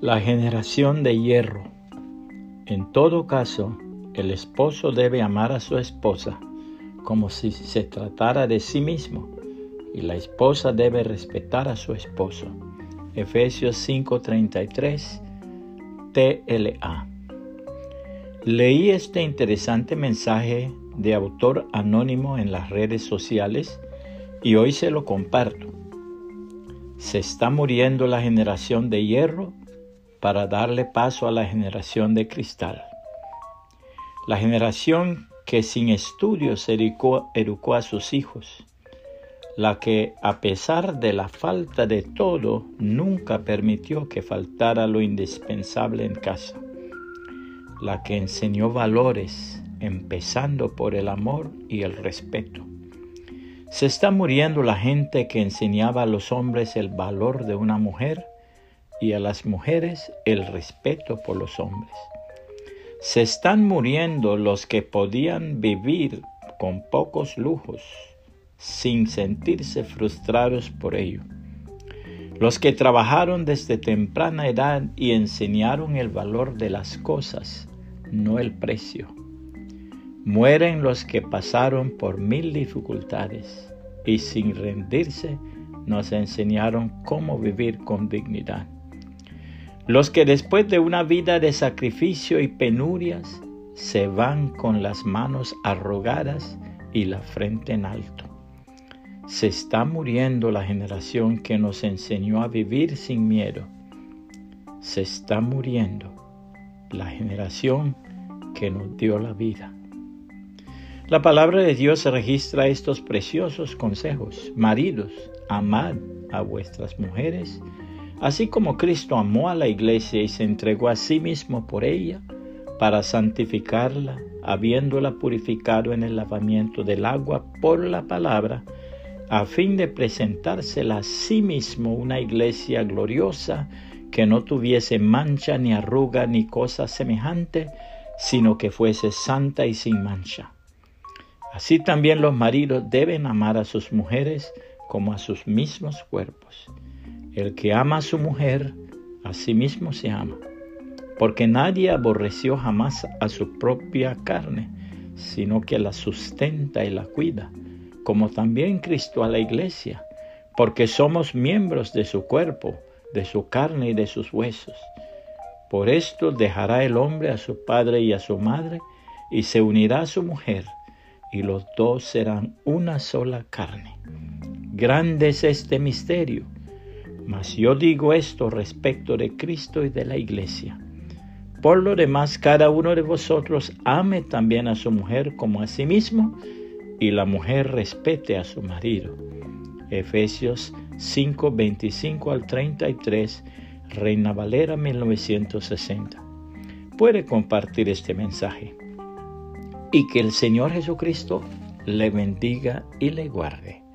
La generación de hierro. En todo caso, el esposo debe amar a su esposa como si se tratara de sí mismo y la esposa debe respetar a su esposo. Efesios 5:33 TLA. Leí este interesante mensaje de autor anónimo en las redes sociales y hoy se lo comparto. Se está muriendo la generación de hierro para darle paso a la generación de cristal. La generación que sin estudios educó, a sus hijos, la que a pesar de la falta de todo nunca permitió que faltara lo indispensable en casa, la que enseñó valores, empezando por el amor y el respeto. Se está muriendo la gente que enseñaba a los hombres el valor de una mujer y a las mujeres el respeto por los hombres. Se están muriendo los que podían vivir con pocos lujos sin sentirse frustrados por ello. Los que trabajaron desde temprana edad y enseñaron el valor de las cosas, no el precio. Mueren los que pasaron por mil dificultades y sin rendirse nos enseñaron cómo vivir con dignidad. Los que después de una vida de sacrificio y penurias se van con las manos arrogadas y la frente en alto. Se está muriendo la generación que nos enseñó a vivir sin miedo. Se está muriendo la generación que nos dio la vida. La palabra de Dios registra estos preciosos consejos. Maridos, amad a vuestras mujeres Así como Cristo amó a la iglesia y se entregó a sí mismo por ella, para santificarla, habiéndola purificado en el lavamiento del agua por la palabra, a fin de presentársela a sí mismo una iglesia gloriosa que no tuviese mancha ni arruga ni cosa semejante, sino que fuese santa y sin mancha. Así también los maridos deben amar a sus mujeres como a sus mismos cuerpos. El que ama a su mujer, a sí mismo se ama, porque nadie aborreció jamás a su propia carne, sino que la sustenta y la cuida, como también Cristo a la iglesia, porque somos miembros de su cuerpo, de su carne y de sus huesos. Por esto dejará el hombre a su padre y a su madre, y se unirá a su mujer, y los dos serán una sola carne. Grande es este misterio mas yo digo esto respecto de Cristo y de la iglesia. Por lo demás, cada uno de vosotros ame también a su mujer como a sí mismo, y la mujer respete a su marido. Efesios 5, 25 al 33, Reina Valera 1960. Puede compartir este mensaje. Y que el Señor Jesucristo le bendiga y le guarde.